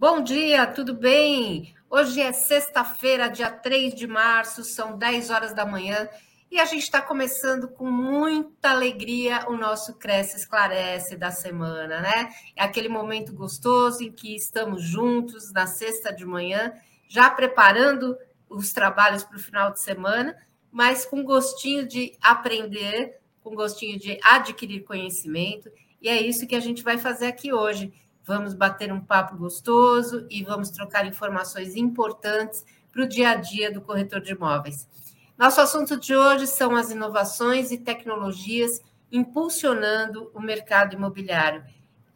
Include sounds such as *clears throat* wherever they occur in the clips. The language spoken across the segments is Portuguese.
Bom dia, tudo bem? Hoje é sexta-feira, dia 3 de março, são 10 horas da manhã e a gente está começando com muita alegria o nosso Cresce Esclarece da semana, né? É aquele momento gostoso em que estamos juntos na sexta de manhã, já preparando os trabalhos para o final de semana, mas com gostinho de aprender, com gostinho de adquirir conhecimento, e é isso que a gente vai fazer aqui hoje vamos bater um papo gostoso e vamos trocar informações importantes para o dia a dia do corretor de imóveis. Nosso assunto de hoje são as inovações e tecnologias impulsionando o mercado imobiliário.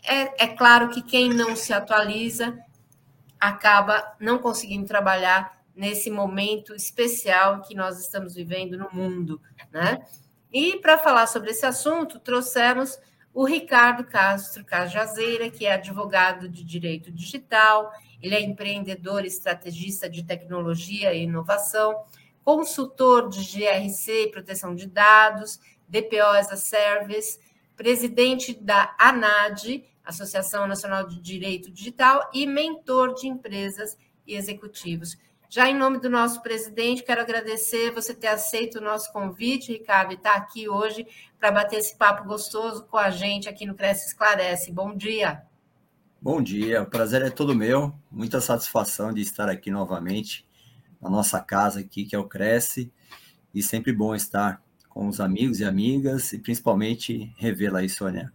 É, é claro que quem não se atualiza acaba não conseguindo trabalhar nesse momento especial que nós estamos vivendo no mundo, né? E para falar sobre esse assunto, trouxemos o Ricardo Castro Cajazeira, que é advogado de direito digital, ele é empreendedor estrategista de tecnologia e inovação, consultor de GRC e proteção de dados, DPO as a Service, presidente da ANAD, Associação Nacional de Direito Digital, e mentor de empresas e executivos. Já em nome do nosso presidente, quero agradecer você ter aceito o nosso convite, Ricardo, e estar tá aqui hoje para bater esse papo gostoso com a gente aqui no Cresce Esclarece. Bom dia. Bom dia, o prazer é todo meu. Muita satisfação de estar aqui novamente na nossa casa aqui, que é o Cresce, e sempre bom estar com os amigos e amigas, e principalmente revê-la aí, Sônia.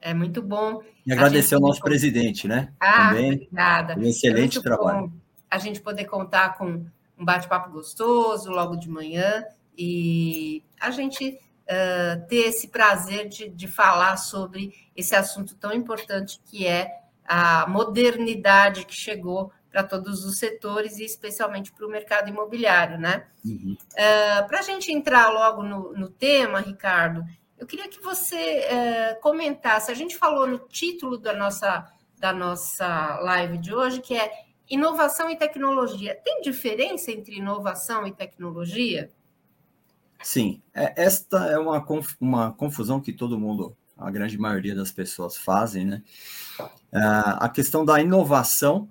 É muito bom. E agradecer ao nosso presidente, né? Ah, Também, obrigada. Um excelente é trabalho. A gente poder contar com um bate-papo gostoso logo de manhã e a gente uh, ter esse prazer de, de falar sobre esse assunto tão importante que é a modernidade que chegou para todos os setores e especialmente para o mercado imobiliário, né? Uhum. Uh, para a gente entrar logo no, no, tema, Ricardo, eu queria que você uh, comentasse. A gente falou no título da nossa da nossa live de hoje que é Inovação e tecnologia. Tem diferença entre inovação e tecnologia? Sim, é, esta é uma, uma confusão que todo mundo, a grande maioria das pessoas fazem, né? É, a questão da inovação,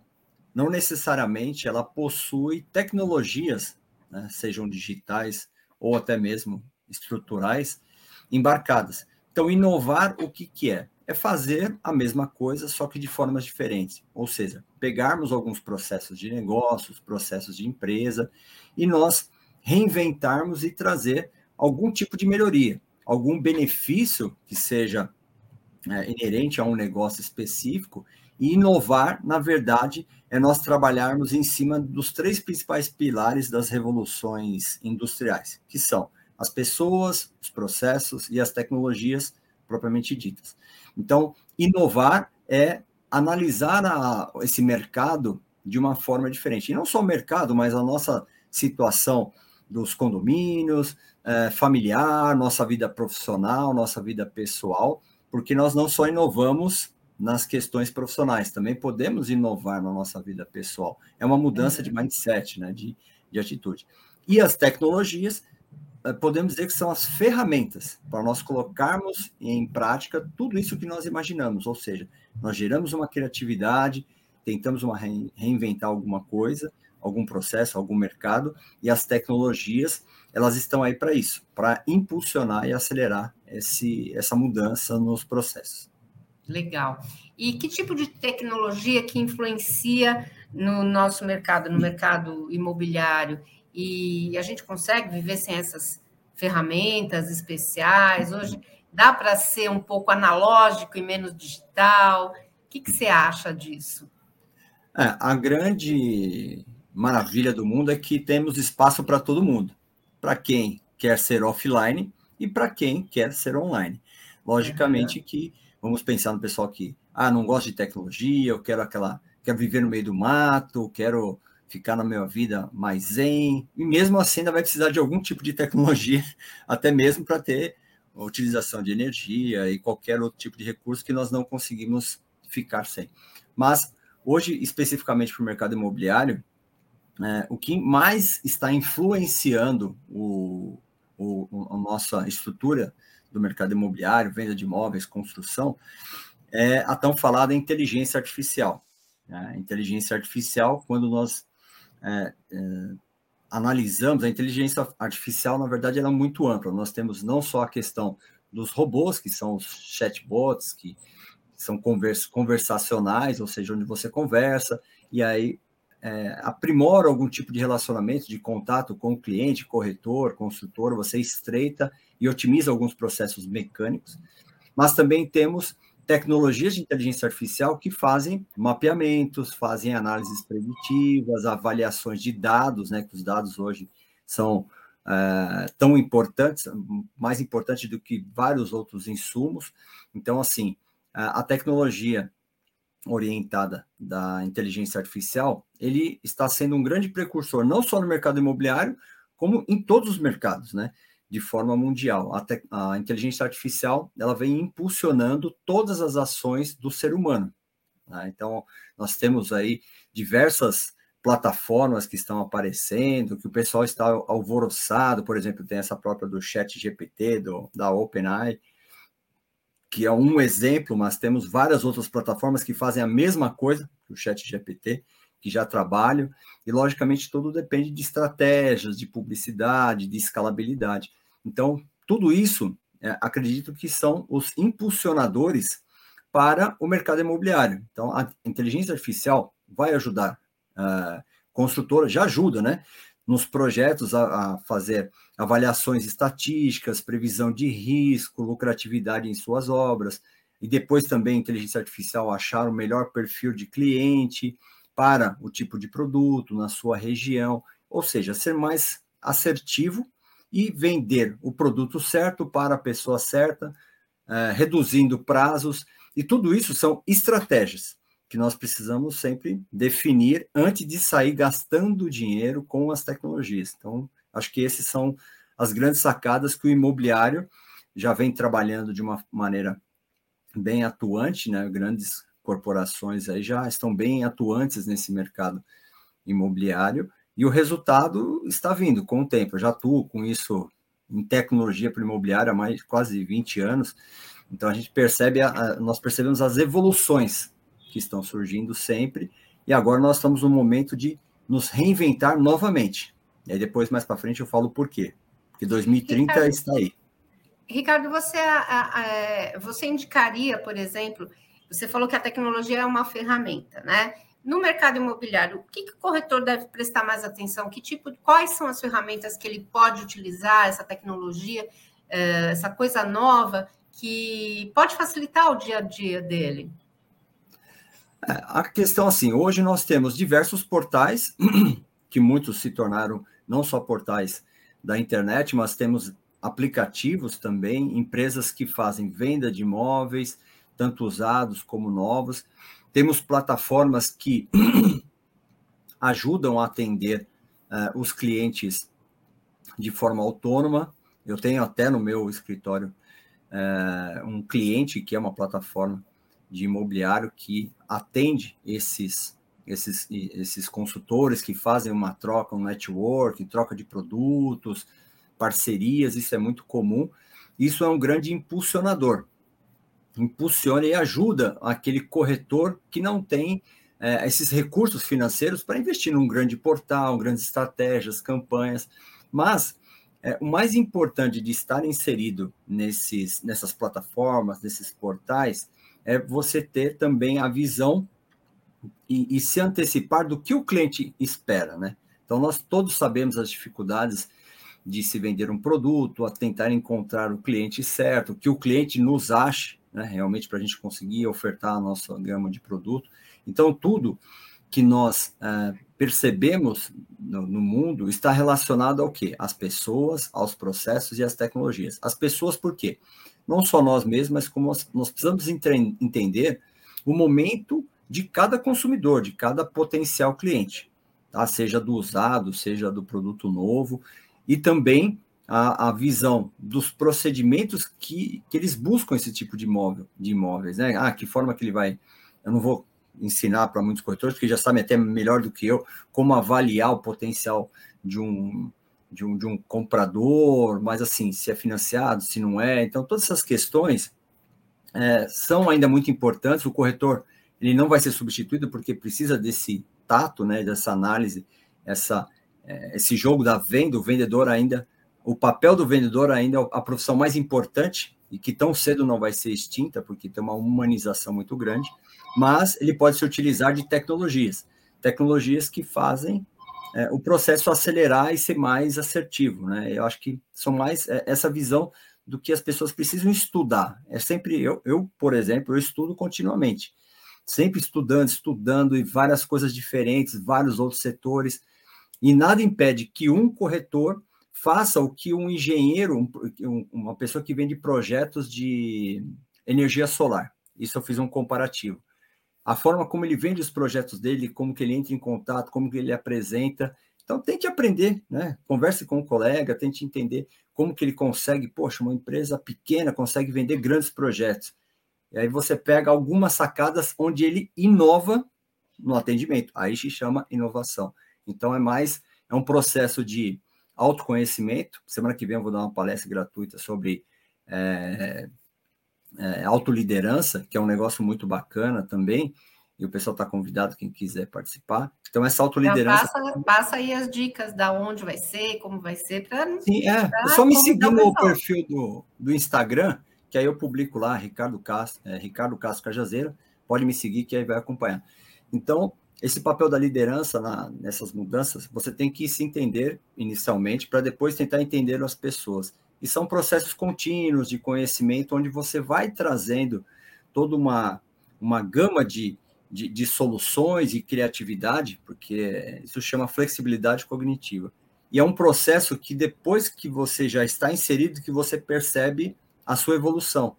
não necessariamente ela possui tecnologias, né, sejam digitais ou até mesmo estruturais, embarcadas. Então, inovar, o que, que é? é fazer a mesma coisa, só que de formas diferentes. Ou seja, pegarmos alguns processos de negócios, processos de empresa, e nós reinventarmos e trazer algum tipo de melhoria, algum benefício que seja é, inerente a um negócio específico. E inovar, na verdade, é nós trabalharmos em cima dos três principais pilares das revoluções industriais, que são as pessoas, os processos e as tecnologias propriamente ditas. Então, inovar é analisar a, esse mercado de uma forma diferente. E não só o mercado, mas a nossa situação dos condomínios, é, familiar, nossa vida profissional, nossa vida pessoal, porque nós não só inovamos nas questões profissionais, também podemos inovar na nossa vida pessoal. É uma mudança de mindset, né, de, de atitude. E as tecnologias eh, podemos dizer que são as ferramentas para nós colocarmos em prática tudo isso que nós imaginamos, ou seja, nós geramos uma criatividade, tentamos uma reinventar alguma coisa, algum processo, algum mercado, e as tecnologias, elas estão aí para isso, para impulsionar e acelerar esse, essa mudança nos processos. Legal. E que tipo de tecnologia que influencia no nosso mercado, no mercado imobiliário? e a gente consegue viver sem essas ferramentas especiais. Hoje dá para ser um pouco analógico e menos digital. O que, que você acha disso? É, a grande maravilha do mundo é que temos espaço para todo mundo. Para quem quer ser offline e para quem quer ser online. Logicamente é que vamos pensar no pessoal que ah, não gosta de tecnologia, eu quero aquela, quero viver no meio do mato, quero ficar na minha vida mais zen, e mesmo assim ainda vai precisar de algum tipo de tecnologia, *laughs* até mesmo para ter a utilização de energia e qualquer outro tipo de recurso que nós não conseguimos ficar sem. Mas hoje, especificamente para o mercado imobiliário, é, o que mais está influenciando o, o, a nossa estrutura do mercado imobiliário, venda de imóveis, construção, é a tão falada inteligência artificial. A inteligência artificial, quando nós é, é, analisamos, a inteligência artificial, na verdade, ela é muito ampla. Nós temos não só a questão dos robôs, que são os chatbots, que são convers, conversacionais, ou seja, onde você conversa, e aí é, aprimora algum tipo de relacionamento, de contato com o cliente, corretor, consultor, você estreita e otimiza alguns processos mecânicos, mas também temos tecnologias de inteligência artificial que fazem mapeamentos, fazem análises preditivas, avaliações de dados, né, que os dados hoje são é, tão importantes, mais importantes do que vários outros insumos. Então, assim, a tecnologia orientada da inteligência artificial, ele está sendo um grande precursor, não só no mercado imobiliário, como em todos os mercados, né? de forma mundial. A, te, a inteligência artificial ela vem impulsionando todas as ações do ser humano. Né? Então, nós temos aí diversas plataformas que estão aparecendo, que o pessoal está alvoroçado, por exemplo, tem essa própria do Chat GPT, do, da OpenAI, que é um exemplo, mas temos várias outras plataformas que fazem a mesma coisa que o Chat GPT, que já trabalham, e logicamente tudo depende de estratégias, de publicidade, de escalabilidade. Então, tudo isso, é, acredito que são os impulsionadores para o mercado imobiliário. Então, a inteligência artificial vai ajudar. A construtora já ajuda, né? Nos projetos a, a fazer avaliações estatísticas, previsão de risco, lucratividade em suas obras, e depois também inteligência artificial achar o melhor perfil de cliente para o tipo de produto na sua região, ou seja, ser mais assertivo e vender o produto certo para a pessoa certa, uh, reduzindo prazos, e tudo isso são estratégias que nós precisamos sempre definir antes de sair gastando dinheiro com as tecnologias. Então, acho que esses são as grandes sacadas que o imobiliário já vem trabalhando de uma maneira bem atuante, né? Grandes corporações aí já estão bem atuantes nesse mercado imobiliário e o resultado está vindo com o tempo. Eu já atuo com isso em tecnologia para imobiliário há mais quase 20 anos. Então a gente percebe, a, a, nós percebemos as evoluções que estão surgindo sempre, e agora nós estamos no momento de nos reinventar novamente. E aí depois, mais para frente, eu falo por quê. Porque 2030 Ricardo, está aí. Ricardo, você, é, você indicaria, por exemplo, você falou que a tecnologia é uma ferramenta, né? No mercado imobiliário, o que, que, o corretor deve prestar mais atenção? Que tipo, quais são as ferramentas que ele pode utilizar, essa tecnologia, eh, essa coisa nova que pode facilitar o dia a dia dele? É, a questão assim, hoje nós temos diversos portais *clears throat* que muitos se tornaram não só portais da internet, mas temos aplicativos também, empresas que fazem venda de imóveis, tanto usados como novos. Temos plataformas que *clears throat* ajudam a atender uh, os clientes de forma autônoma. Eu tenho até no meu escritório uh, um cliente que é uma plataforma de imobiliário que atende esses, esses, esses consultores que fazem uma troca, um network, troca de produtos, parcerias, isso é muito comum. Isso é um grande impulsionador impulsiona e ajuda aquele corretor que não tem é, esses recursos financeiros para investir num grande portal, grandes estratégias, campanhas. Mas é, o mais importante de estar inserido nesses, nessas plataformas, nesses portais, é você ter também a visão e, e se antecipar do que o cliente espera, né? Então, nós todos sabemos as dificuldades de se vender um produto, a tentar encontrar o cliente certo, que o cliente nos ache, né, realmente para a gente conseguir ofertar a nossa gama de produto. Então, tudo que nós é, percebemos no, no, mundo está relacionado ao quê? Às pessoas, aos processos e às tecnologias. As pessoas, por quê? Não só nós mesmos, mas como nós, nós precisamos entender o momento de cada consumidor, de cada potencial cliente, tá? seja do usado, seja do produto novo, e também a, a visão dos procedimentos que, que eles buscam esse tipo de imóvel, de imóveis, né? Ah, que forma que ele vai. Eu não vou ensinar para muitos corretores, porque já sabem até melhor do que eu como avaliar o potencial de um, de um, de um comprador, mas assim, se é financiado, se não é. Então, todas essas questões é, são ainda muito importantes. O corretor ele não vai ser substituído porque precisa desse tato, né, dessa análise, essa, é, esse jogo da venda, o vendedor ainda, o papel do vendedor ainda é a profissão mais importante e que tão cedo não vai ser extinta, porque tem uma humanização muito grande, mas ele pode se utilizar de tecnologias, tecnologias que fazem é, o processo acelerar e ser mais assertivo, né? Eu acho que são mais é, essa visão do que as pessoas precisam estudar. É sempre eu, eu, por exemplo, eu estudo continuamente, sempre estudando, estudando e várias coisas diferentes, vários outros setores, e nada impede que um corretor faça o que um engenheiro, um, uma pessoa que vende projetos de energia solar. Isso eu fiz um comparativo a forma como ele vende os projetos dele, como que ele entra em contato, como que ele apresenta. Então, tente aprender, né? Converse com um colega, tente entender como que ele consegue, poxa, uma empresa pequena consegue vender grandes projetos. E aí você pega algumas sacadas onde ele inova no atendimento. Aí se chama inovação. Então, é mais, é um processo de autoconhecimento. Semana que vem eu vou dar uma palestra gratuita sobre é, é, autoliderança, que é um negócio muito bacana também, e o pessoal está convidado, quem quiser participar. Então, essa autoliderança. Então, passa, passa, aí as dicas da onde vai ser, como vai ser, para. Sim, é. é só me seguir no perfil do, do Instagram, que aí eu publico lá, Ricardo Castro, é, Ricardo Castro Cajazeira, pode me seguir que aí vai acompanhar. Então, esse papel da liderança na, nessas mudanças, você tem que se entender inicialmente para depois tentar entender as pessoas. E são processos contínuos de conhecimento, onde você vai trazendo toda uma, uma gama de, de, de soluções e criatividade, porque isso chama flexibilidade cognitiva. E é um processo que depois que você já está inserido, que você percebe a sua evolução.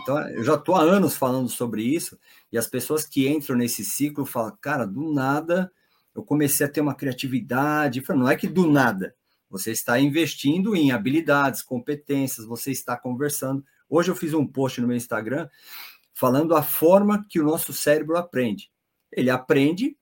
Então, eu já estou há anos falando sobre isso, e as pessoas que entram nesse ciclo falam, cara, do nada eu comecei a ter uma criatividade. Não é que do nada, você está investindo em habilidades, competências, você está conversando. Hoje eu fiz um post no meu Instagram falando a forma que o nosso cérebro aprende. Ele aprende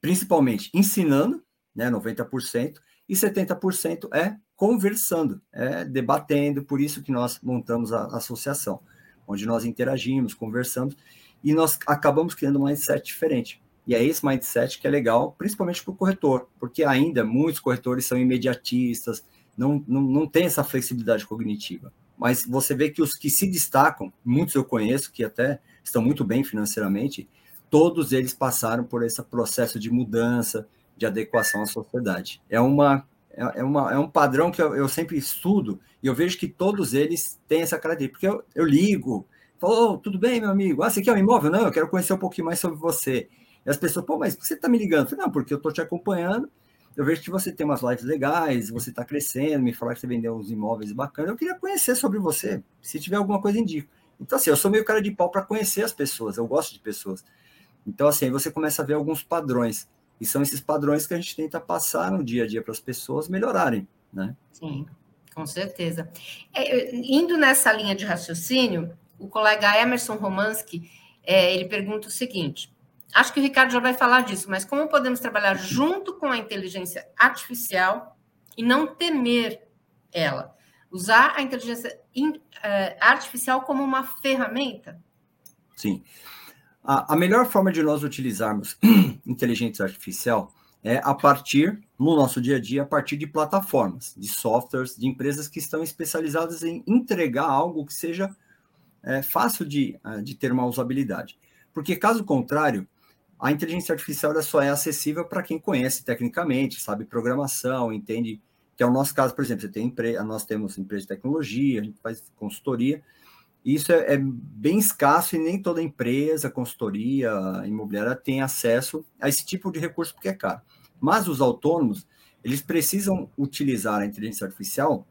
principalmente ensinando, né, 90%, e 70% é conversando, é debatendo, por isso que nós montamos a associação, onde nós interagimos, conversamos, e nós acabamos criando um mindset diferente. E é esse mindset que é legal, principalmente para o corretor, porque ainda muitos corretores são imediatistas, não, não, não tem essa flexibilidade cognitiva. Mas você vê que os que se destacam, muitos eu conheço, que até estão muito bem financeiramente, todos eles passaram por esse processo de mudança, de adequação à sociedade. É, uma, é, é uma, é um padrão que eu, eu sempre estudo e eu vejo que todos eles têm essa característica. Porque eu, eu ligo, falo, oh, tudo bem, meu amigo? Ah, você quer um imóvel? Não, eu quero conhecer um pouquinho mais sobre você. E as pessoas, pô, mas você está me ligando? Eu não, porque eu estou te acompanhando, eu vejo que você tem umas lives legais, você está crescendo, me falaram que você vendeu uns imóveis bacanas, eu queria conhecer sobre você, se tiver alguma coisa, indico. Então, assim, eu sou meio cara de pau para conhecer as pessoas, eu gosto de pessoas. Então, assim, aí você começa a ver alguns padrões, e são esses padrões que a gente tenta passar no dia a dia para as pessoas melhorarem, né? Sim, com certeza. É, indo nessa linha de raciocínio, o colega Emerson Romansky, é, ele pergunta o seguinte, Acho que o Ricardo já vai falar disso, mas como podemos trabalhar junto com a inteligência artificial e não temer ela? Usar a inteligência eh, artificial como uma ferramenta? Sim. A, a melhor forma de nós utilizarmos *clears throat* inteligência artificial é a partir, no nosso dia a dia, a partir de plataformas, de softwares, de empresas que estão especializadas em entregar algo que seja é, fácil de, eh, de ter uma usabilidade. Porque, caso contrário, a inteligência artificial só é acessível para quem conhece tecnicamente, sabe programação, entende que é o nosso caso, por exemplo, você tem nós temos empresa de tecnologia, a gente faz consultoria, isso é, é, bem escasso e nem toda empresa, consultoria imobiliária tem acesso a esse tipo de recurso porque é caro. Mas os autônomos, eles precisam utilizar a inteligência artificial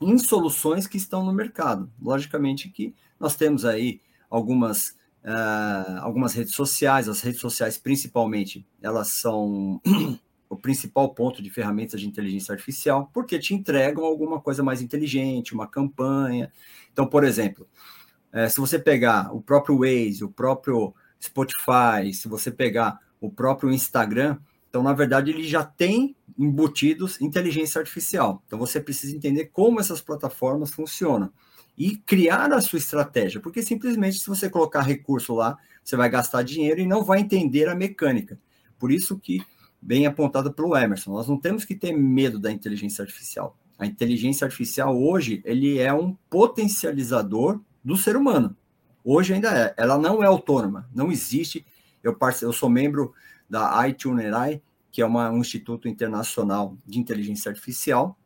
em soluções que estão no mercado. Logicamente que nós temos aí algumas uh, algumas redes sociais, as redes sociais principalmente, elas são o principal ponto de ferramentas de inteligência artificial, porque te entregam alguma coisa mais inteligente, uma campanha. Então, por exemplo, uh, se você pegar o próprio Waze, o próprio Spotify, se você pegar o próprio Instagram, então, na verdade, ele já tem embutidos inteligência artificial. Então, você precisa entender como essas plataformas funcionam. e criar a sua estratégia, porque simplesmente se você colocar recurso lá, você vai gastar dinheiro e não vai entender a mecânica. Por isso que, bem apontado pelo Emerson, nós não temos que ter medo da inteligência artificial. A inteligência artificial hoje, ele é um potencializador do ser humano. Hoje ainda é. Ela não é autônoma, não existe. Eu, eu sou membro da iTunerai, que é uma, um instituto internacional de inteligência artificial,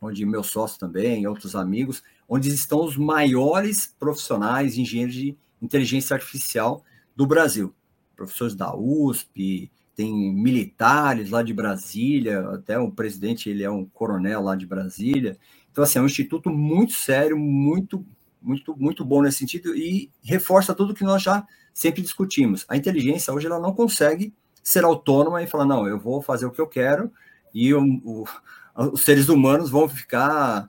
onde meu sócio também, outros amigos, onde estão os maiores profissionais, engenheiros de inteligência artificial do Brasil. Professores da USP, tem militares lá de Brasília, até o presidente ele é um coronel lá de Brasília. Então, assim, é um instituto muito sério, muito, muito, muito bom nesse sentido e reforça tudo que nós já sempre discutimos. A inteligência hoje ela não consegue ser autônoma e falar, não, eu vou fazer o que eu quero e o, o, os seres humanos vão ficar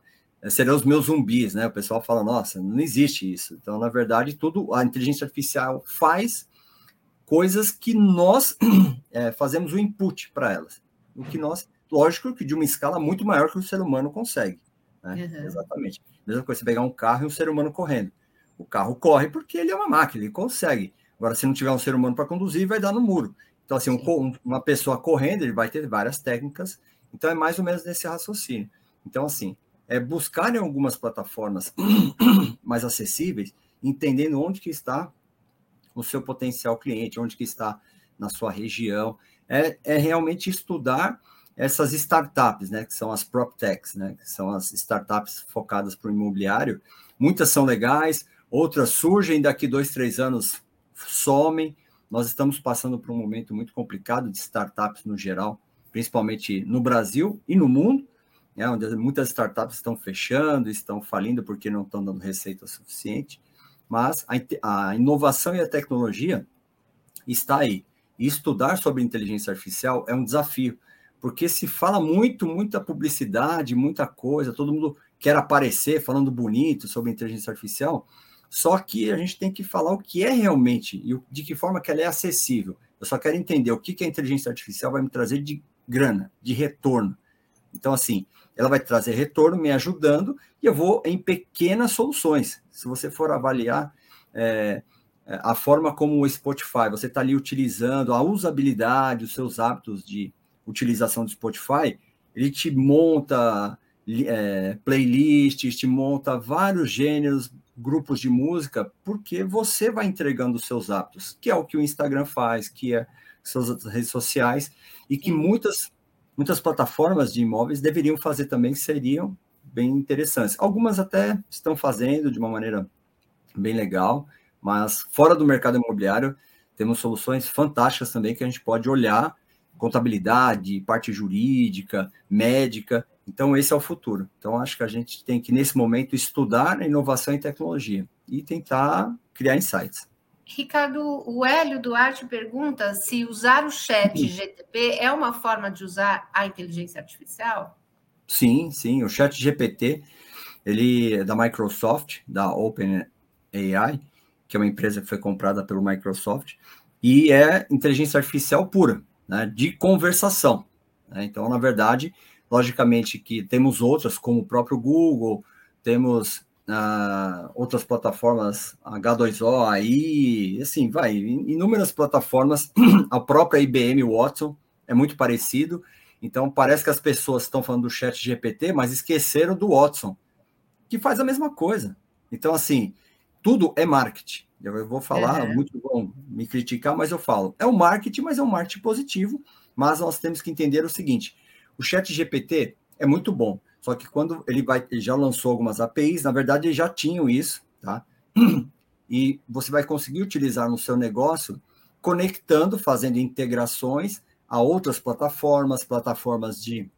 serão os meus zumbis, né? O pessoal fala, nossa, não existe isso. Então, na verdade, tudo a inteligência artificial faz coisas que nós *clears throat* é, fazemos o input para elas. O que nós, lógico que de uma escala muito maior que o ser humano consegue. Né? Uhum. Exatamente. Mesma coisa, você pegar um carro e um ser humano correndo. O carro corre porque ele é uma máquina, ele consegue. Agora, se não tiver um ser humano para conduzir, vai dar no muro. Então, assim, um, uma pessoa correndo, ele vai ter várias técnicas. Então, é mais ou menos nesse raciocínio. Então, assim, é buscar em algumas plataformas *clears throat* mais acessíveis, entendendo onde que está o seu potencial cliente, onde que está na sua região, é, é realmente estudar essas startups, né, que são as PropTechs, né, que são as startups focadas para o imobiliário. Muitas são legais, outras surgem daqui dois, três anos somem. Nós estamos passando por um momento muito complicado de startups no geral, principalmente no Brasil e no mundo, né, onde muitas startups estão fechando, estão falindo porque não estão dando receita suficiente mas a, a inovação e a tecnologia está aí. E estudar sobre inteligência artificial é um desafio, porque se fala muito, muita publicidade, muita coisa, todo mundo quer aparecer falando bonito sobre inteligência artificial, só que a gente tem que falar o que é realmente e de que forma que ela é acessível. Eu só quero entender o que, que a inteligência artificial vai me trazer de grana, de retorno. Então, assim, ela vai trazer retorno me ajudando e eu vou em pequenas soluções. Se você for avaliar é, a forma como o Spotify, você está ali utilizando a usabilidade, os seus hábitos de utilização do Spotify, ele te monta é, playlists, te monta vários gêneros, grupos de música, porque você vai entregando os seus hábitos, que é o que o Instagram faz, que é suas redes sociais, e que muitas muitas plataformas de imóveis deveriam fazer também, seriam bem interessantes. Algumas até estão fazendo de uma maneira bem legal, mas fora do mercado imobiliário, temos soluções fantásticas também que a gente pode olhar, contabilidade, parte jurídica, médica. Então, esse é o futuro. Então, acho que a gente tem que, nesse momento, estudar a inovação e tecnologia e tentar criar insights. Ricardo, o Hélio Duarte pergunta se usar o chat GTP é uma forma de usar a inteligência artificial? Sim, sim. O chat GPT, ele é da Microsoft, da OpenAI, que é uma empresa que foi comprada pelo Microsoft, e é inteligência artificial pura, né, de conversação. Né? Então, na verdade, logicamente que temos outras, como o próprio Google, temos outras plataformas, H2O, aí, assim, vai, inúmeras plataformas, *clears throat* a própria IBM Watson é muito parecido, então parece que as pessoas estão falando do chat GPT, mas esqueceram do Watson, que faz a mesma coisa. Então, assim, tudo é marketing. Eu vou falar, é. muito bom me criticar, mas eu falo. É um marketing, mas é um marketing positivo. Mas nós temos que entender o seguinte: o chat GPT é muito bom. Só que quando ele vai, ele já lançou algumas APIs, na verdade, eles já tinham isso, tá? *clears throat* E você vai conseguir utilizar no seu negócio conectando, fazendo integrações a outras plataformas, plataformas de,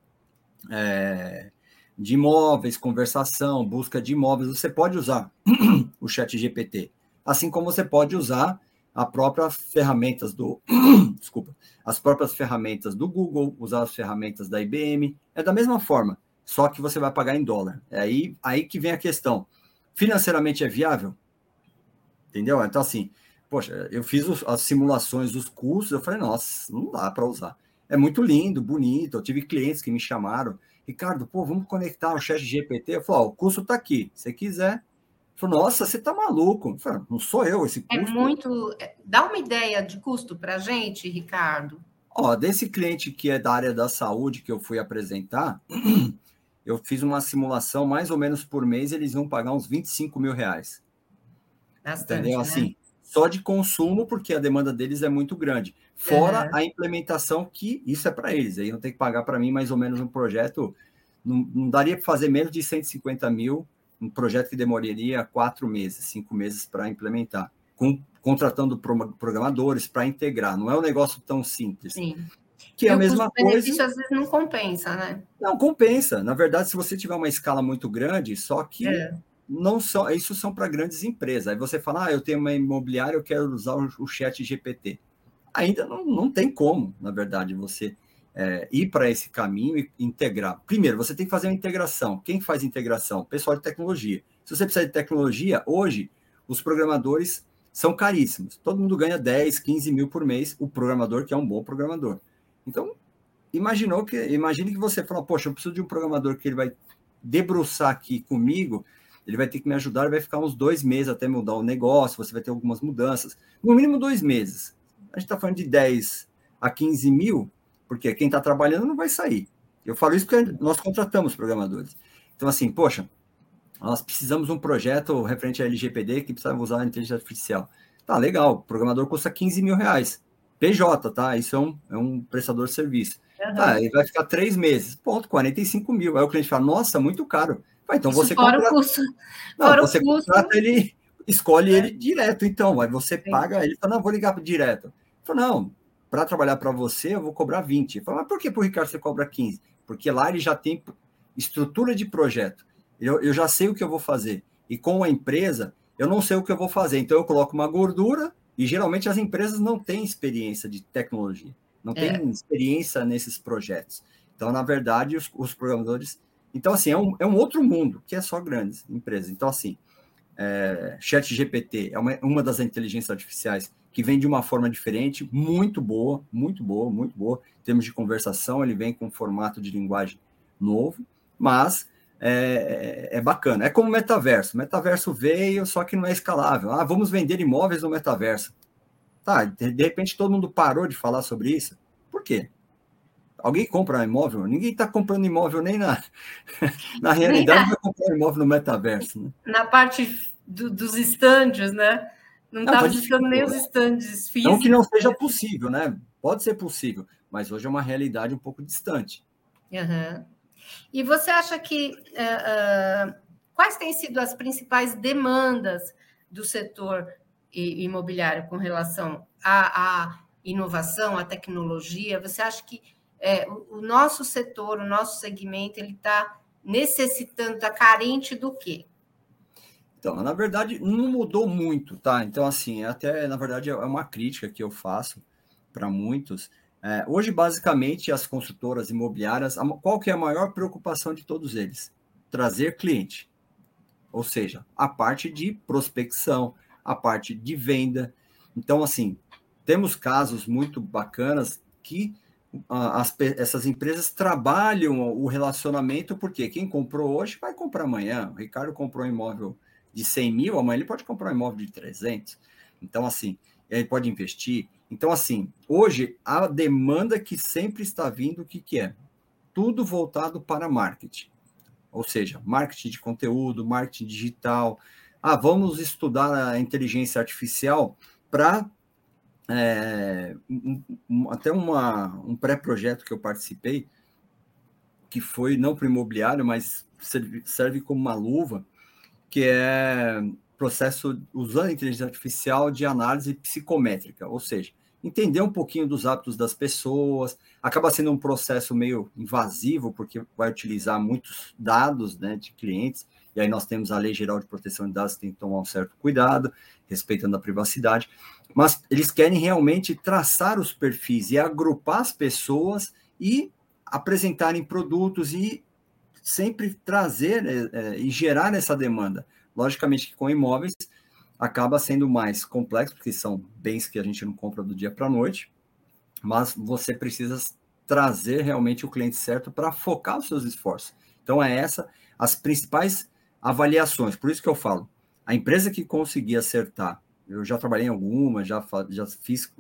é, de imóveis, conversação, busca de imóveis. Você pode usar *clears throat* o Chat GPT, assim como você pode usar a própria ferramentas do *clears throat* desculpa, as próprias ferramentas do Google, usar as ferramentas da IBM, é da mesma forma só que você vai pagar em dólar. É aí, aí que vem a questão. Financeiramente é viável? Entendeu? Então, assim, poxa, eu fiz os, as simulações dos custos, eu falei, nossa, não dá para usar. É muito lindo, bonito. Eu tive clientes que me chamaram, Ricardo, pô, vamos conectar o chat GPT. Eu falei, ó, o custo está aqui. Se quiser, Falou, nossa, você está maluco. Falei, não sou eu esse é custo. É muito. Dá uma ideia de custo para a gente, Ricardo. Ó, desse cliente que é da área da saúde que eu fui apresentar, *clears throat* eu fiz uma simulação mais ou menos por mês, eles vão pagar uns 25 mil reais. Bastante, Entendeu? Né? Assim, só de consumo, porque a demanda deles é muito grande. Fora uhum. a implementação, que isso é para eles. Aí não tem que pagar para mim mais ou menos um projeto. Não, não daria para fazer menos de 150 mil, um projeto que demoraria quatro meses, cinco meses para implementar, com, contratando programadores para integrar. Não é um negócio tão simples. Sim. Que é a mesma coisa. benefício às vezes não compensa, né? Não, compensa. Na verdade, se você tiver uma escala muito grande, só que é não são, isso são para grandes empresas. Aí você fala, ah, eu tenho uma imobiliária, eu quero usar o, o chat GPT. Ainda não, não tem como, na verdade, você é, ir para esse caminho e integrar. Primeiro, você tem que fazer uma integração. Quem faz integração? Pessoal de tecnologia. Se você precisa de tecnologia, hoje, os programadores são caríssimos. Todo mundo ganha 10, 15 mil por mês, o programador que é um bom programador. Então, imaginou que, imagine que você fala, poxa, eu preciso de um programador que ele vai debruçar aqui comigo ele vai ter que me ajudar, vai ficar uns dois meses até mudar o negócio, você vai ter algumas mudanças. No mínimo dois meses. A gente está falando de 10 a 15 mil, porque quem está trabalhando não vai sair. Eu falo isso porque nós contratamos programadores. Então, assim, poxa, nós precisamos de um projeto referente a LGPD que precisa usar a inteligência artificial. Tá, legal, o programador custa 15 mil reais. PJ, tá? Isso é um, é um prestador de serviço. Uhum. Tá, ele vai ficar três meses. Ponto, 45 mil. Aí o cliente fala, nossa, muito caro. Ah, então Isso você fora contrata... o custo. Não, fora você o custo. contrata ele, escolhe é. ele direto, então. Aí você paga, ele fala, não, vou ligar direto. Fala, não, para trabalhar para você, eu vou cobrar 20. Fala, mas por que para o Ricardo você cobra 15? Porque lá ele já tem estrutura de projeto. Eu, eu já sei o que eu vou fazer. E com a empresa, eu não sei o que eu vou fazer. Então eu coloco uma gordura, e geralmente as empresas não têm experiência de tecnologia, não é. têm experiência nesses projetos. Então, na verdade, os, os programadores então, assim, é um, é um outro mundo, que é só grandes empresas. Então, assim, é, Chat GPT é uma, uma das inteligências artificiais que vem de uma forma diferente, muito boa, muito boa, muito boa. Em termos de conversação, ele vem com um formato de linguagem novo, mas é, é, bacana. É como o metaverso. Metaverso veio, só que não é escalável. Ah, vamos vender imóveis no metaverso. Tá, de, de repente todo mundo parou de falar sobre isso. Por quê? Alguém compra imóvel? Ninguém está comprando imóvel nem na, *laughs* na realidade, vai comprar imóvel no metaverso. Né? Na parte do, dos estandes, né? Não está visitando nem os estandes físicos. Não que não seja possível, né? Pode ser possível, mas hoje é uma realidade um pouco distante. Uhum. E você acha que uh, quais têm sido as principais demandas do setor imobiliário com relação à, à inovação, à tecnologia? Você acha que é, o, o, nosso setor, o nosso segmento, ele está necessitando, está carente do quê? Então, na verdade, não mudou muito, tá? Então, assim, até, na verdade, é uma crítica que eu faço para muitos. É, hoje, basicamente, as construtoras imobiliárias, qual que é a maior preocupação de todos eles? Trazer cliente. Ou seja, a parte de prospecção, a parte de venda. Então, assim, temos casos muito bacanas que as, essas empresas trabalham o relacionamento, porque quem comprou hoje vai comprar amanhã. O Ricardo comprou um imóvel de 100 mil, amanhã ele pode comprar um imóvel de 300. Então, assim, ele pode investir. Então, assim, hoje a demanda que sempre está vindo, o que, que é? Tudo voltado para marketing. Ou seja, marketing de conteúdo, marketing digital. Ah, vamos estudar a inteligência artificial para é, um, um, até uma, um pré-projeto que eu participei, que foi não para imobiliário, mas serve, serve como uma luva, que é processo usando inteligência artificial de análise psicométrica, ou seja, entender um pouquinho dos hábitos das pessoas, acaba sendo um processo meio invasivo, porque vai utilizar muitos dados né, de clientes, e aí nós temos a Lei Geral de Proteção de Dados, tem que tomar um certo cuidado, respeitando a privacidade, mas eles querem realmente traçar os perfis e agrupar as pessoas e apresentarem produtos e sempre trazer é, é, e gerar essa demanda. Logicamente que com imóveis acaba sendo mais complexo, porque são bens que a gente não compra do dia para a noite, mas você precisa trazer realmente o cliente certo para focar os seus esforços. Então, é essa as principais avaliações. Por isso que eu falo, A empresa que conseguir acertar, eu já trabalhei em algumas, já, já fiz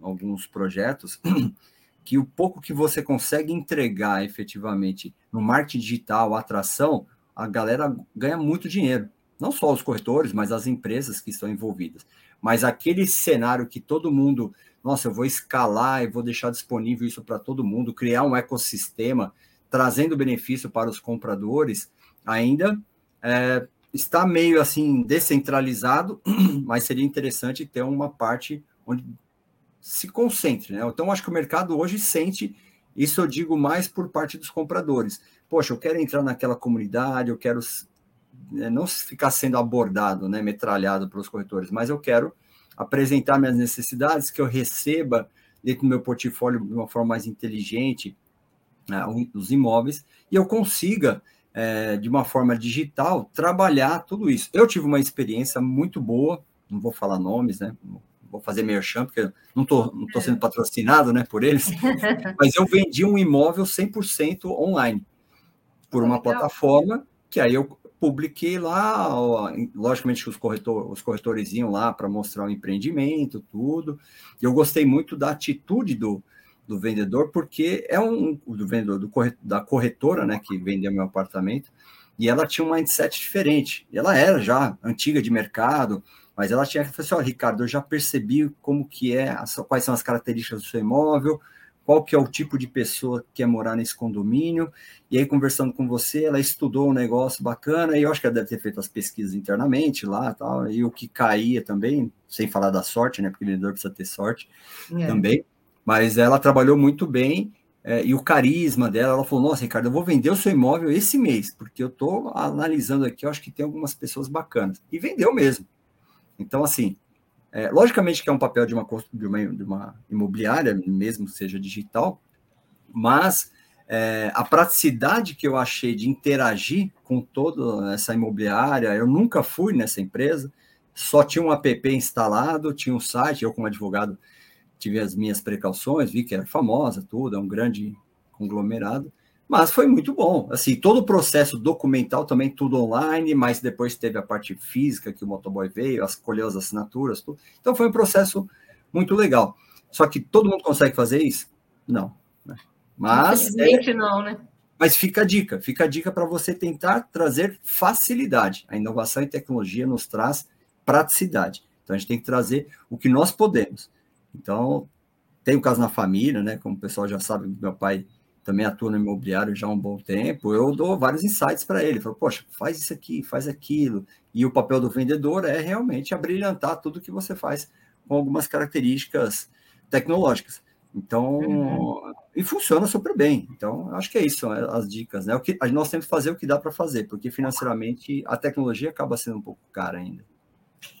alguns projetos, *clears throat* que o pouco que você consegue entregar efetivamente no marketing digital, atração, a galera ganha muito dinheiro. Não só os corretores, mas as empresas que estão envolvidas. Mas aquele cenário que todo mundo, nossa, eu vou escalar e vou deixar disponível isso para todo mundo, criar um ecossistema, trazendo benefício para os compradores, ainda é, está meio assim descentralizado, *clears throat* mas seria interessante ter uma parte onde se concentre, né? Então, acho que o mercado hoje sente isso, eu digo mais por parte dos compradores. Poxa, eu quero entrar naquela comunidade, eu quero não ficar sendo abordado, né, metralhado pelos corretores, mas eu quero apresentar minhas necessidades, que eu receba dentro do meu portfólio de uma forma mais inteligente né, os imóveis e eu consiga, é, de uma forma digital, trabalhar tudo isso. Eu tive uma experiência muito boa, não vou falar nomes, né? Vou fazer merchan, porque não estou não tô sendo patrocinado né, por eles, *laughs* mas eu vendi um imóvel 100% online, por uma plataforma que aí eu publiquei lá, logicamente os, corretor, os corretores iam lá para mostrar o empreendimento, tudo. E eu gostei muito da atitude do, do vendedor, porque é um do vendedor do da corretora, né, que vendeu meu apartamento, e ela tinha um mindset diferente. Ela era já antiga de mercado, mas ela tinha que assim, ó, Ricardo, eu já percebi como que é, quais são as características do seu imóvel, qual que é o tipo de pessoa que quer morar nesse condomínio, e aí conversando com você, ela estudou um negócio bacana, e eu acho que ela deve ter feito as pesquisas internamente lá, tal, e o que caía também, sem falar da sorte, né, porque o vendedor precisa ter sorte é. também, mas ela trabalhou muito bem, é, e o carisma dela, ela falou, nossa, Ricardo, eu vou vender o seu imóvel esse mês, porque eu estou analisando aqui, eu acho que tem algumas pessoas bacanas, e vendeu mesmo. Então, assim, é, logicamente que é um papel de uma, de uma, de uma imobiliária, mesmo seja digital, mas é, a praticidade que eu achei de interagir com toda essa imobiliária, eu nunca fui nessa empresa, só tinha um app instalado, tinha um site, eu como advogado tive as minhas precauções, vi que era famosa, tudo, é um grande conglomerado, mas foi muito bom. Assim, todo o processo documental também tudo online, mas depois teve a parte física que o motoboy veio, escolheu as assinaturas, tudo. Então foi um processo muito legal. Só que todo mundo consegue fazer isso? Não. Né? Mas é, não, né? Mas fica a dica, fica a dica para você tentar trazer facilidade. A inovação e tecnologia nos traz praticidade. Então a gente tem que trazer o que nós podemos. Então, tem o caso na família, né? Como o pessoal já sabe, meu pai também atua no imobiliário já há um bom tempo, eu dou vários insights para ele. Falo, poxa, faz isso aqui, faz aquilo. E o papel do vendedor é realmente abrilhantar tudo que você faz com algumas características tecnológicas. Então, uhum. e funciona super bem. Então, acho que é isso, é, as dicas, né? O que, nós temos que fazer o que dá para fazer, porque financeiramente a tecnologia acaba sendo um pouco cara ainda.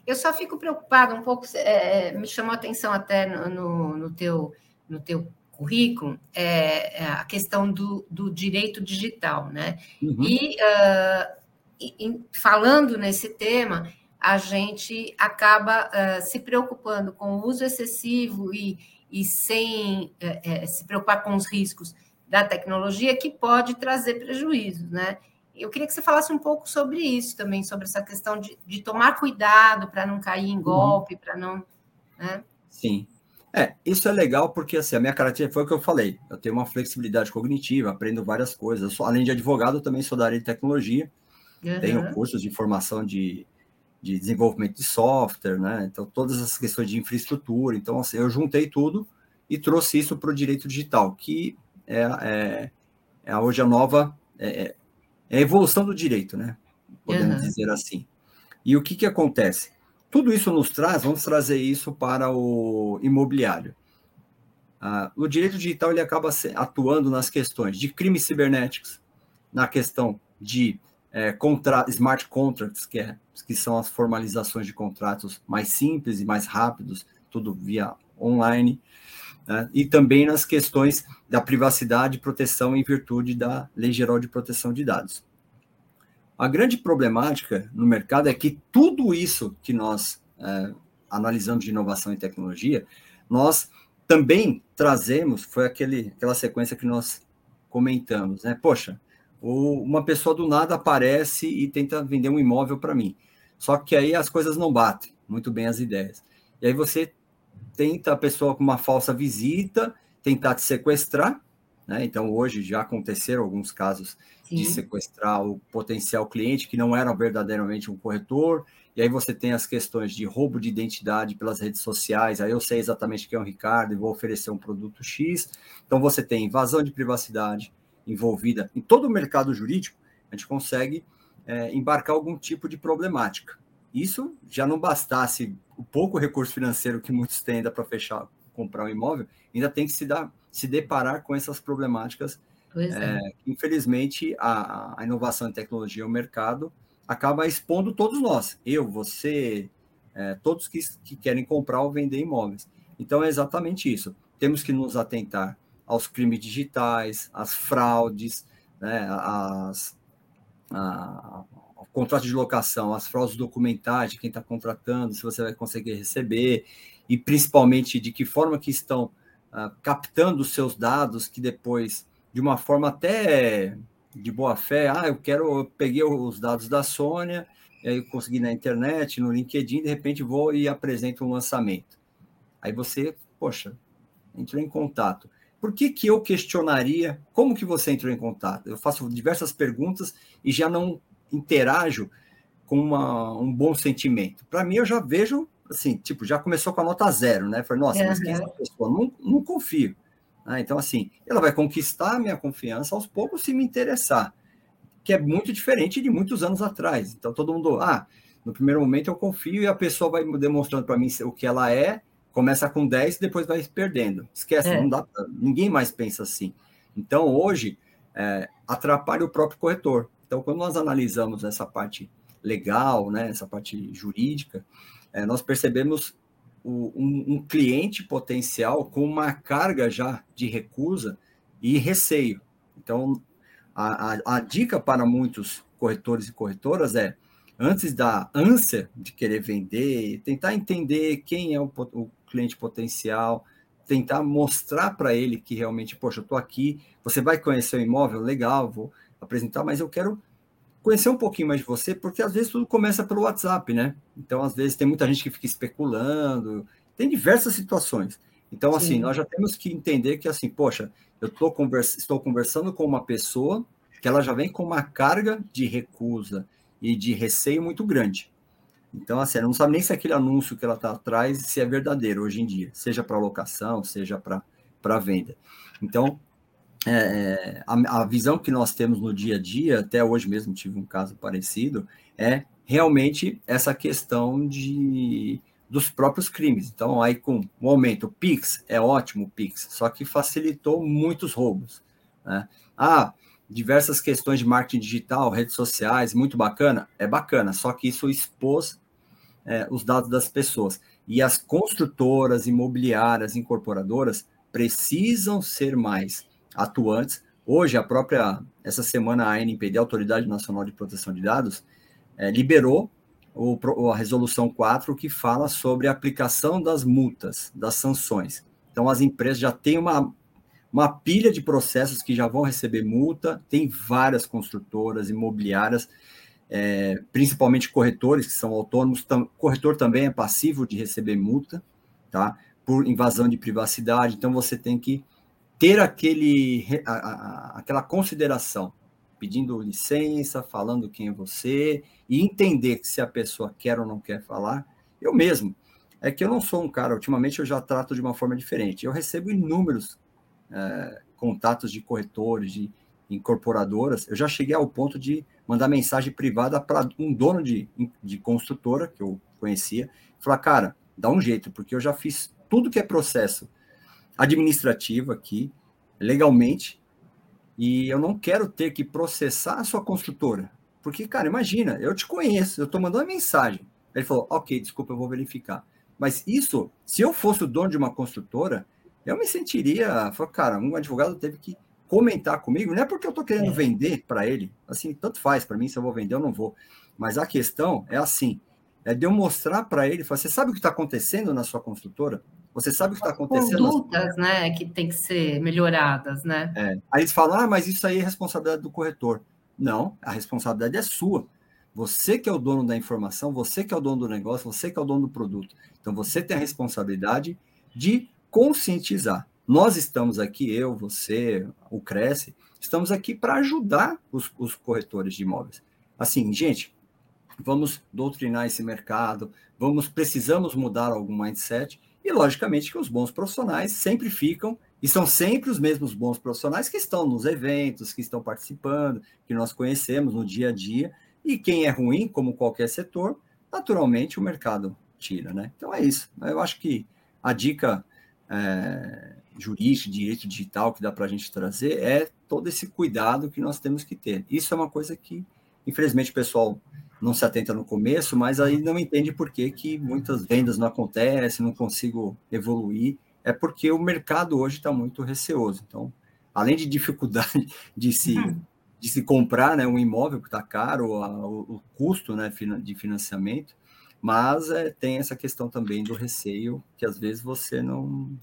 Eu só fico preocupada um pouco, é, me chamou a atenção até no, no, no teu, no teu currículo é, é a questão do, do direito digital, né? Uhum. E, uh, e, falando nesse tema, a gente acaba uh, se preocupando com o uso excessivo e, e sem uh, se preocupar com os riscos da tecnologia que pode trazer prejuízos, né? Eu queria que você falasse um pouco sobre isso também, sobre essa questão de, de tomar cuidado para não cair em uhum. golpe, uhum. para não. Né? Sim. É, isso é legal porque assim, a minha característica foi o que eu falei. Eu tenho uma flexibilidade cognitiva, aprendo várias coisas. Sou, além de advogado, eu também sou da área de tecnologia. Uhum. Tenho cursos de formação de, de desenvolvimento de software, né? Então, todas as questões de infraestrutura. Então, assim, eu juntei tudo e trouxe isso para o direito digital, que é, é, é hoje a nova. É, é, a evolução do direito, né? Podemos uhum. dizer assim. E o que, que acontece? Tudo isso nos traz, vamos trazer isso para o imobiliário. Ah, o direito digital ele acaba atuando nas questões de crimes cibernéticos, na questão de é, contra, smart contracts, que, é, que são as formalizações de contratos mais simples e mais rápidos, tudo via online, né? e também nas questões da privacidade e proteção em virtude da Lei Geral de Proteção de Dados. A grande problemática no mercado é que tudo isso que nós é, analisamos de inovação e tecnologia, nós também trazemos, foi aquele, aquela sequência que nós comentamos, né? Poxa, uma pessoa do nada aparece e tenta vender um imóvel para mim. Só que aí as coisas não batem muito bem as ideias. E aí você tenta a pessoa com uma falsa visita tentar te sequestrar, né? Então hoje já aconteceram alguns casos Sim. de sequestrar o potencial cliente que não era verdadeiramente um corretor. E aí você tem as questões de roubo de identidade pelas redes sociais. Aí eu sei exatamente quem é o Ricardo e vou oferecer um produto X. Então você tem invasão de privacidade envolvida em todo o mercado jurídico. A gente consegue é, embarcar algum tipo de problemática. Isso já não bastasse o pouco recurso financeiro que muitos têm ainda para fechar, comprar um imóvel, ainda tem que se, dar, se deparar com essas problemáticas. É. É, infelizmente, a, a, inovação em tecnologia, o mercado, acaba expondo todos nós, eu, você, é, todos que, que querem comprar ou vender imóveis. Então, é exatamente isso. Temos que nos atentar aos crimes digitais, às fraudes, né, às, a, contrato de locação, as fraudes documentais de quem está contratando, se você vai conseguir receber, e principalmente de que forma que estão uh, captando os seus dados, que depois, de uma forma até de boa fé, ah, eu quero, eu peguei os dados da Sônia, aí eu consegui na internet, no LinkedIn, de repente vou e apresento um lançamento. Aí você, poxa, entrou em contato. Por que, que eu questionaria como que você entrou em contato? Eu faço diversas perguntas e já não interajo com uma, um bom sentimento. Para mim, eu já vejo, assim, tipo, já começou com a nota zero, né? Falei, nossa, mas quem é essa pessoa? Não, não confio. Ah, então, assim, ela vai conquistar a minha confiança aos poucos se me interessar, que é muito diferente de muitos anos atrás. Então, todo mundo, ah, no primeiro momento eu confio e a pessoa vai demonstrando para mim o que ela é, começa com 10 e depois vai perdendo. Esquece, é. não dá, ninguém mais pensa assim. Então, hoje, é, atrapalha o próprio corretor. Então, quando nós analisamos essa parte legal, né, essa parte jurídica, é, nós percebemos o, um, um, cliente potencial com uma carga já de recusa e receio. Então, a, a, a dica para muitos corretores e corretoras é, antes da ânsia de querer vender, tentar entender quem é o, o cliente potencial, tentar mostrar para ele que realmente, poxa, eu estou aqui, você vai conhecer o imóvel, legal, vou apresentar, mas eu quero conhecer um pouquinho mais de você, porque às vezes tudo começa pelo WhatsApp, né? Então, às vezes, tem muita gente que fica especulando, tem diversas situações. Então, Sim. assim, nós já temos que entender que, assim, poxa, eu conversa, estou conversando com uma pessoa que ela já vem com uma carga de recusa e de receio muito grande. Então, assim, ela não sabe nem se aquele anúncio que ela está atrás se é verdadeiro hoje em dia, seja para locação, seja para venda. Então, é, é, a, a, visão que nós temos no dia a dia, até hoje mesmo tive um caso parecido, é realmente essa questão de dos próprios crimes. Então, aí com o aumento, o Pix é ótimo, o Pix, só que facilitou muitos roubos. Né? Ah, diversas questões de marketing digital, redes sociais, muito bacana, é bacana, só que isso expôs é, os dados das pessoas. E as construtoras, imobiliárias, incorporadoras precisam ser mais atuantes. Hoje, a própria, essa semana, a ANPD, a Autoridade Nacional de Proteção de Dados, é, liberou o, a resolução 4 que fala sobre a aplicação das multas, das sanções. Então, as empresas já têm uma, uma pilha de processos que já vão receber multa, tem várias construtoras, imobiliárias, é, principalmente corretores que são autônomos. Tam, corretor também é passivo de receber multa, tá? Por invasão de privacidade. Então, você tem que ter aquele, a, a, aquela consideração, pedindo licença, falando quem é você, e entender se a pessoa quer ou não quer falar. Eu mesmo, é que eu não sou um cara, ultimamente eu já trato de uma forma diferente. Eu recebo inúmeros é, contatos de corretores, de incorporadoras. Eu já cheguei ao ponto de mandar mensagem privada para um dono de, de construtora, que eu conhecia, falar, cara, dá um jeito, porque eu já fiz tudo que é processo administrativo aqui, legalmente, e eu não quero ter que processar a sua construtora. Porque, cara, imagina, eu te conheço, eu estou mandando uma mensagem. Ele falou, ok, desculpa, eu vou verificar. Mas isso, se eu fosse o dono de uma construtora, eu me sentiria, cara, um advogado teve que comentar comigo, não é porque eu estou querendo é. vender para ele, assim, tanto faz para mim, se eu vou vender, eu não vou. Mas a questão é assim, é de eu mostrar para ele, falar, você sabe o que está acontecendo na sua construtora? Você sabe o que está acontecendo? Condutas, né, que tem que ser melhoradas, né? É. Aí eles falam, ah, mas isso aí é responsabilidade do corretor. Não, a responsabilidade é sua. Você que é o dono da informação, você que é o dono do negócio, você que é o dono do produto. Então você tem a responsabilidade de conscientizar. Nós estamos aqui, eu, você, o Cresce, estamos aqui para ajudar os, os corretores de imóveis. Assim, gente, vamos doutrinar esse mercado, vamos precisamos mudar algum mindset e logicamente que os bons profissionais sempre ficam e são sempre os mesmos bons profissionais que estão nos eventos, que estão participando, que nós conhecemos no dia a dia e quem é ruim, como qualquer setor, naturalmente o mercado tira, né? Então é isso. Eu acho que a dica é, jurídica, direito digital que dá para a gente trazer é todo esse cuidado que nós temos que ter. Isso é uma coisa que, infelizmente, o pessoal não se atenta no começo, mas aí não entende por que, que muitas vendas não acontecem, não consigo evoluir. É porque o mercado hoje está muito receoso. Então, além de dificuldade *laughs* de se, uhum. de se comprar né, um imóvel que está caro, a, o, o, custo né, de financiamento, mas é, tem essa questão também do receio, que às vezes você não.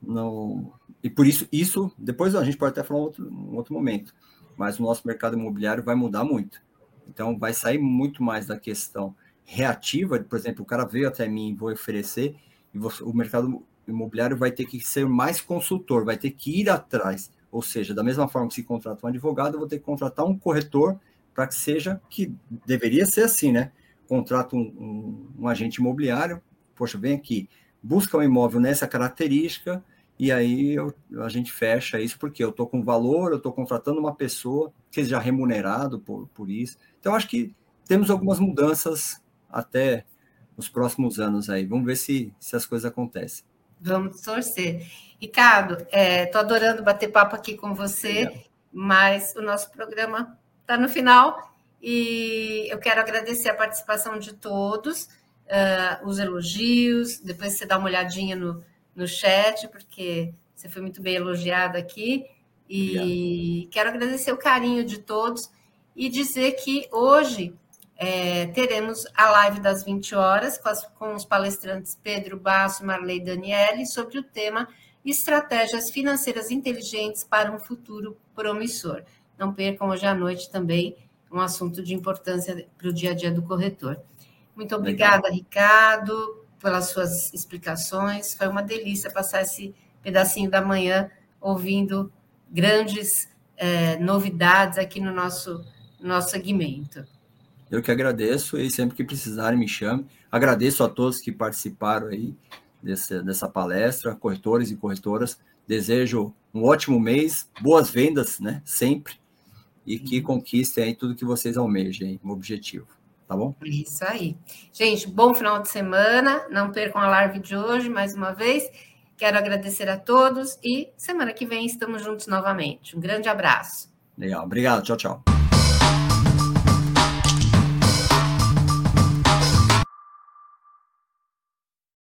não e por isso, isso depois a gente pode até falar um outro, um outro momento, mas o nosso mercado imobiliário vai mudar muito então, vai sair muito mais da questão reativa, por exemplo, o cara veio até mim, vou oferecer, e você, o mercado imobiliário vai ter que ser mais consultor, vai ter que ir atrás. Ou seja, da mesma forma que se contrata um advogado, eu vou ter que contratar um corretor para que seja, que deveria ser assim, né? Contrato um, um, um agente imobiliário, poxa, vem aqui, busca um imóvel nessa característica, e aí eu, a gente fecha isso porque eu estou com valor, eu estou contratando uma pessoa que seja remunerado por, por isso. Então, acho que temos algumas mudanças até nos próximos anos aí. Vamos ver se, se as coisas acontecem. Vamos torcer. Ricardo, estou é, adorando bater papo aqui com você, é. mas o nosso programa está no final e eu quero agradecer a participação de todos, uh, os elogios, depois você dá uma olhadinha no, no chat, porque você foi muito bem elogiado aqui. E Obrigado. quero agradecer o carinho de todos e dizer que hoje é, teremos a live das 20 horas com, as, com os palestrantes Pedro Basso e Marley Daniele sobre o tema Estratégias Financeiras Inteligentes para um Futuro Promissor. Não percam hoje à noite também um assunto de importância para o dia a dia do corretor. Muito obrigada, Legal. Ricardo pelas suas explicações. Foi uma delícia passar esse pedacinho da manhã ouvindo grandes é, novidades aqui no nosso, nosso segmento. Eu que agradeço e sempre que precisarem me chame. Agradeço a todos que participaram aí desse, dessa palestra, corretores e corretoras. Desejo um ótimo mês, boas vendas, né? Sempre. E que uhum. conquistem aí tudo que vocês almejem, o objetivo tá bom? Isso aí. Gente, bom final de semana. Não percam a live de hoje, mais uma vez. Quero agradecer a todos e semana que vem estamos juntos novamente. Um grande abraço. Legal, obrigado. Tchau, tchau.